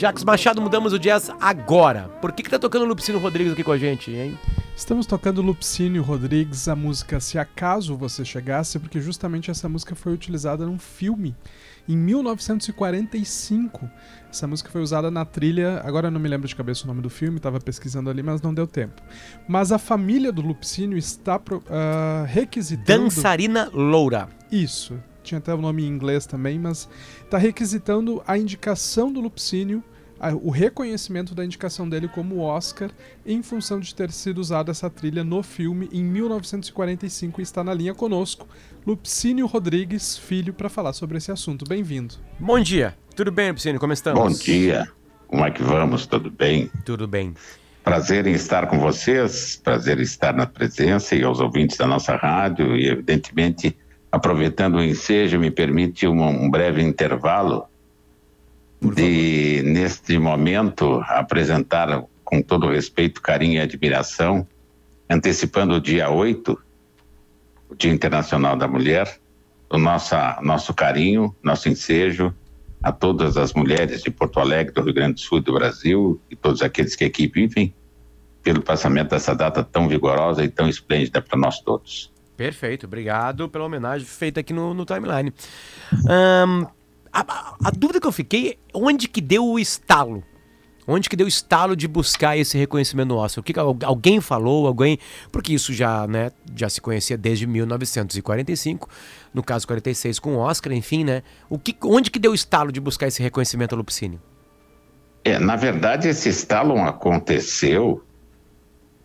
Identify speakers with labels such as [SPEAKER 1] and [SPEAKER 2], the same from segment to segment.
[SPEAKER 1] Jacques Machado, mudamos o jazz agora. Por que, que tá tocando o Lupicínio Rodrigues aqui com a gente, hein?
[SPEAKER 2] Estamos tocando Lupicínio Rodrigues, a música Se Acaso Você Chegasse, porque justamente essa música foi utilizada num filme em 1945. Essa música foi usada na trilha, agora eu não me lembro de cabeça o nome do filme, estava pesquisando ali, mas não deu tempo. Mas a família do Lupicínio está uh, requisitando.
[SPEAKER 1] Dançarina Loura.
[SPEAKER 2] Isso, tinha até o nome em inglês também, mas está requisitando a indicação do Lupicínio, o reconhecimento da indicação dele como Oscar, em função de ter sido usada essa trilha no filme em 1945 e está na linha conosco, Lupicínio Rodrigues, filho, para falar sobre esse assunto. Bem-vindo.
[SPEAKER 1] Bom dia, tudo bem, Lupicínio? Como estamos?
[SPEAKER 3] Bom dia, como é que vamos? Tudo bem?
[SPEAKER 1] Tudo bem.
[SPEAKER 3] Prazer em estar com vocês, prazer em estar na presença e aos ouvintes da nossa rádio e, evidentemente, Aproveitando o ensejo, me permite um, um breve intervalo de, neste momento, apresentar com todo respeito, carinho e admiração, antecipando o dia 8, o Dia Internacional da Mulher, o nossa, nosso carinho, nosso ensejo a todas as mulheres de Porto Alegre, do Rio Grande do Sul e do Brasil e todos aqueles que aqui vivem, pelo passamento dessa data tão vigorosa e tão esplêndida para nós todos.
[SPEAKER 1] Perfeito, obrigado pela homenagem feita aqui no, no timeline. Um, a, a, dúvida que eu fiquei, onde que deu o estalo? Onde que deu o estalo de buscar esse reconhecimento Oscar? O que, que alguém falou, alguém, porque isso já, né, já se conhecia desde 1945, no caso 46 com o Oscar, enfim, né? O que, onde que deu o estalo de buscar esse reconhecimento Lupicínio?
[SPEAKER 3] É, na verdade, esse estalo aconteceu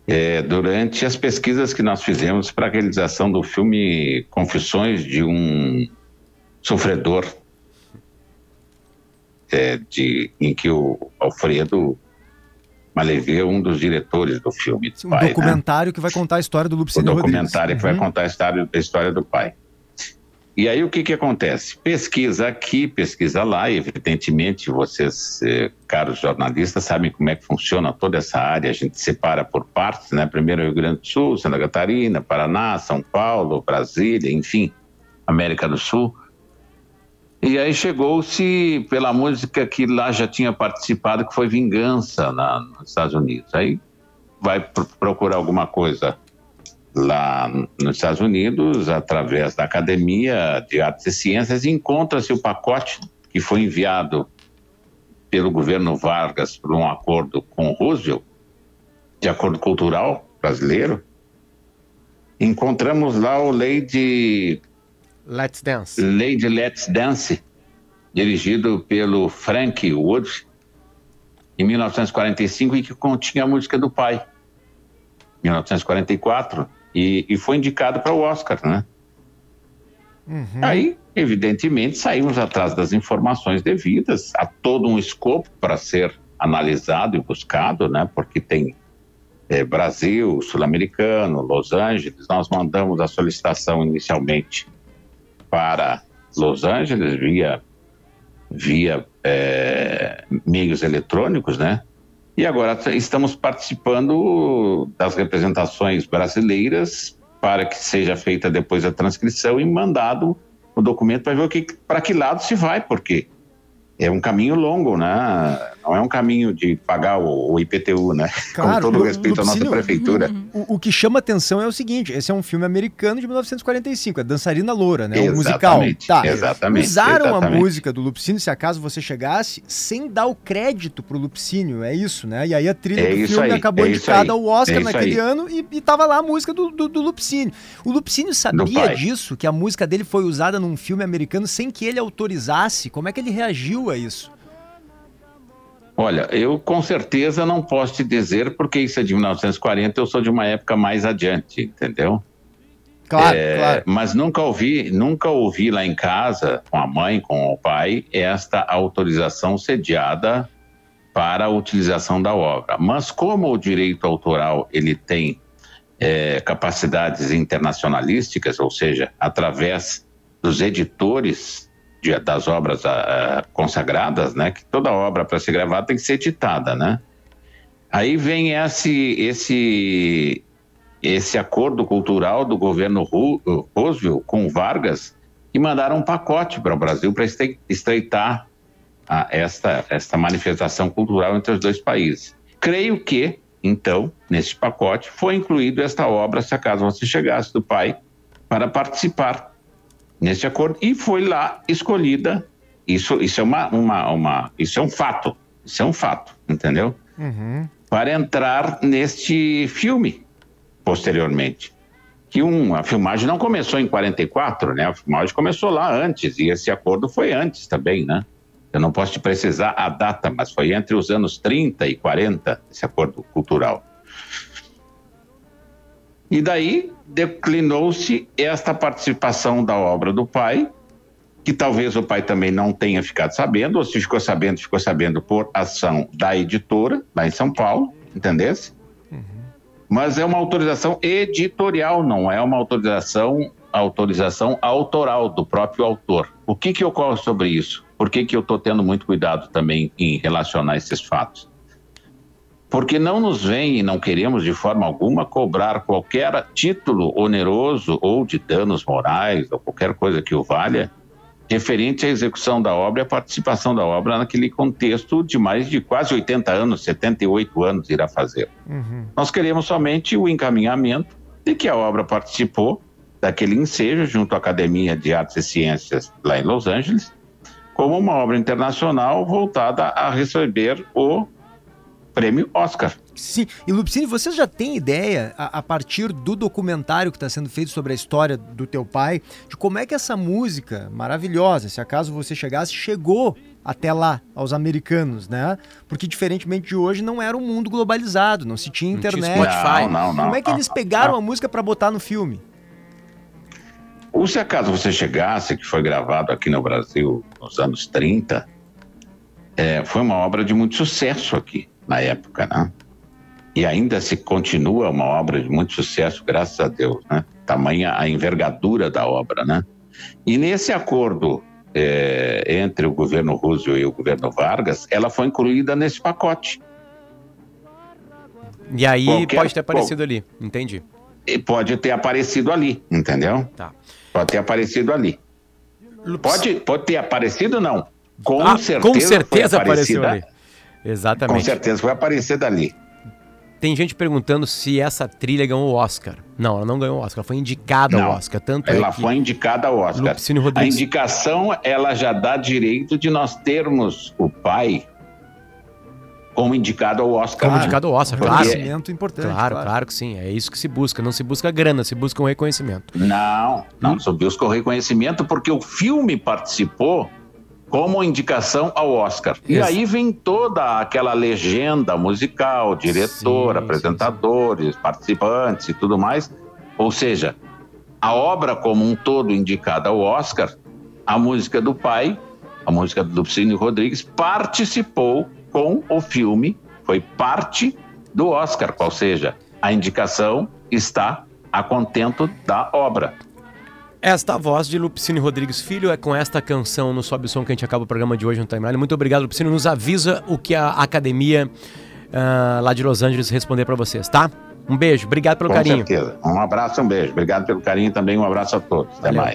[SPEAKER 3] é, durante as pesquisas que nós fizemos para a realização do filme Confissões de um Sofredor, é, de, em que o Alfredo Malevê é um dos diretores do filme.
[SPEAKER 1] Um pai, né? documentário né? que vai contar a história do Lupicínio
[SPEAKER 3] Rodrigues. Um documentário Rodrigues. que uhum. vai contar a história, a história do pai. E aí o que, que acontece? Pesquisa aqui, pesquisa lá, e evidentemente vocês, eh, caros jornalistas, sabem como é que funciona toda essa área. A gente separa por partes, né? Primeiro Rio Grande do Sul, Santa Catarina, Paraná, São Paulo, Brasília, enfim, América do Sul. E aí chegou-se pela música que lá já tinha participado, que foi Vingança na, nos Estados Unidos. Aí vai procurar alguma coisa lá nos Estados Unidos, através da Academia de Artes e Ciências, encontra-se o pacote que foi enviado pelo governo Vargas por um acordo com Roosevelt, de acordo cultural brasileiro. Encontramos lá o de
[SPEAKER 1] Let's Dance.
[SPEAKER 3] De Let's Dance, dirigido pelo Frank Wood, em 1945, e que continha a música do pai. 1944, e, e foi indicado para o Oscar, né? Uhum. Aí, evidentemente, saímos atrás das informações devidas, há todo um escopo para ser analisado e buscado, né? Porque tem é, Brasil, Sul-Americano, Los Angeles. Nós mandamos a solicitação inicialmente para Los Angeles via via é, meios eletrônicos, né? E agora estamos participando das representações brasileiras para que seja feita depois a transcrição e mandado o documento para ver que para que lado se vai, porque é um caminho longo, né? Não é um caminho de pagar o, o IPTU, né?
[SPEAKER 1] Claro, Com todo respeito à nossa prefeitura. O, o, que chama atenção é o seguinte: esse é um filme americano de 1945, é Dançarina Loura, né? O musical.
[SPEAKER 3] Tá. Exatamente.
[SPEAKER 1] Usaram
[SPEAKER 3] exatamente.
[SPEAKER 1] a música do Lupicínio, se acaso você chegasse, sem dar o crédito pro Lupicínio, é isso, né? E aí a trilha
[SPEAKER 3] é
[SPEAKER 1] do filme
[SPEAKER 3] aí,
[SPEAKER 1] acabou
[SPEAKER 3] é
[SPEAKER 1] indicada ao Oscar
[SPEAKER 3] é
[SPEAKER 1] naquele aí. ano e, e tava lá a música do, do, do Lupicínio. O Lupicínio sabia disso, que a música dele foi usada num filme americano sem que ele autorizasse? Como é que ele reagiu a isso?
[SPEAKER 3] Olha, eu com certeza não posso te dizer, porque isso é de 1940, eu sou de uma época mais adiante, entendeu?
[SPEAKER 1] Claro, é, claro.
[SPEAKER 3] Mas nunca ouvi, nunca ouvi lá em casa, com a mãe, com o pai, esta autorização sediada para a utilização da obra. Mas como o direito autoral ele tem é, capacidades internacionalísticas, ou seja, através dos editores de, das obras uh, consagradas, né? Que toda obra para ser gravada tem que ser editada, né? Aí vem esse esse esse acordo cultural do governo Roosevelt com Vargas e mandaram um pacote para o Brasil para estreitar a esta, esta manifestação cultural entre os dois países. Creio que, então, nesse pacote, foi incluído esta obra, se acaso você chegasse do pai, para participar nesse acordo, e foi lá escolhida. Isso, isso, é, uma, uma, uma, isso é um fato, isso é um fato, entendeu? Uhum. Para entrar neste filme, posteriormente. Que um, a filmagem não começou em 44, né? A filmagem começou lá antes, e esse acordo foi antes também, né? Eu não posso te precisar a data, mas foi entre os anos 30 e 40, esse acordo cultural. E daí declinou-se esta participação da obra do pai, que talvez o pai também não tenha ficado sabendo, ou se ficou sabendo, ficou sabendo por ação da editora, lá em São Paulo, entendesse? Uhum. Mas é uma autorização editorial, não é uma autorização autorização autoral do próprio autor. O que que ocorre sobre isso? Por que, que eu estou tendo muito cuidado também em relacionar esses fatos? Porque não nos vem e não queremos de forma alguma cobrar qualquer título oneroso ou de danos morais ou qualquer coisa que o valha referente à execução da obra e à participação da obra naquele contexto de mais de quase 80 anos, 78 anos irá fazer. Uhum. Nós queremos somente o encaminhamento de que a obra participou daquele ensejo junto à Academia de Artes e Ciências lá em Los Angeles como uma obra internacional voltada a receber o prêmio Oscar.
[SPEAKER 4] Sim, e Lupicine, você já tem ideia, a, a partir do documentário que está sendo feito sobre a história do teu pai, de como é que essa música maravilhosa, se acaso você chegasse, chegou até lá, aos americanos, né? Porque diferentemente de hoje, não era um mundo globalizado, não se tinha internet. Não,
[SPEAKER 3] tinha não, não,
[SPEAKER 4] como é que eles pegaram a música para botar no filme?
[SPEAKER 3] Ou se acaso você chegasse, que foi gravado aqui no Brasil nos anos 30, é, foi uma obra de muito sucesso aqui na época, né? E ainda se continua uma obra de muito sucesso, graças a Deus, né? Tamanha a envergadura da obra, né? E nesse acordo é, entre o governo Roosevelt e o governo Vargas, ela foi incluída nesse pacote.
[SPEAKER 1] E aí Qualquer, pode ter aparecido ali, entendi.
[SPEAKER 3] E pode ter aparecido ali, entendeu? Tá. Pode ter aparecido ali. Pode, pode ter aparecido, não.
[SPEAKER 1] Com ah, certeza. Com certeza apareceu ali. Exatamente.
[SPEAKER 3] Com certeza foi aparecer dali.
[SPEAKER 1] Tem gente perguntando se essa trilha ganhou o Oscar. Não, ela não ganhou o Oscar, foi indicada ao Oscar. Tanto
[SPEAKER 3] ela é foi indicada ao Oscar. A indicação, ela já dá direito de nós termos o pai como indicado ao Oscar.
[SPEAKER 1] Como indicado ao Oscar, claro.
[SPEAKER 4] Reconhecimento importante.
[SPEAKER 1] Claro, claro, claro, que sim. É isso que se busca. Não se busca grana, se busca um reconhecimento.
[SPEAKER 3] Não, não hum. se busca o reconhecimento porque o filme participou como indicação ao Oscar. E aí vem toda aquela legenda musical, diretor, sim, apresentadores, sim, participantes e tudo mais. Ou seja, a obra como um todo indicada ao Oscar, a música do pai, a música do Lupicínio Rodrigues, participou com o filme, foi parte do Oscar, qual seja, a indicação está a contento da obra.
[SPEAKER 1] Esta voz de Lupicínio Rodrigues Filho é com esta canção no Sobe o Som que a gente acaba o programa de hoje no Timeline. Muito obrigado, Lupicínio. Nos avisa o que a academia uh, lá de Los Angeles responder para vocês, tá? Um beijo, obrigado pelo
[SPEAKER 3] com
[SPEAKER 1] carinho.
[SPEAKER 3] Com certeza. Um abraço, um beijo. Obrigado pelo carinho também, um abraço a todos. Até Valeu. mais.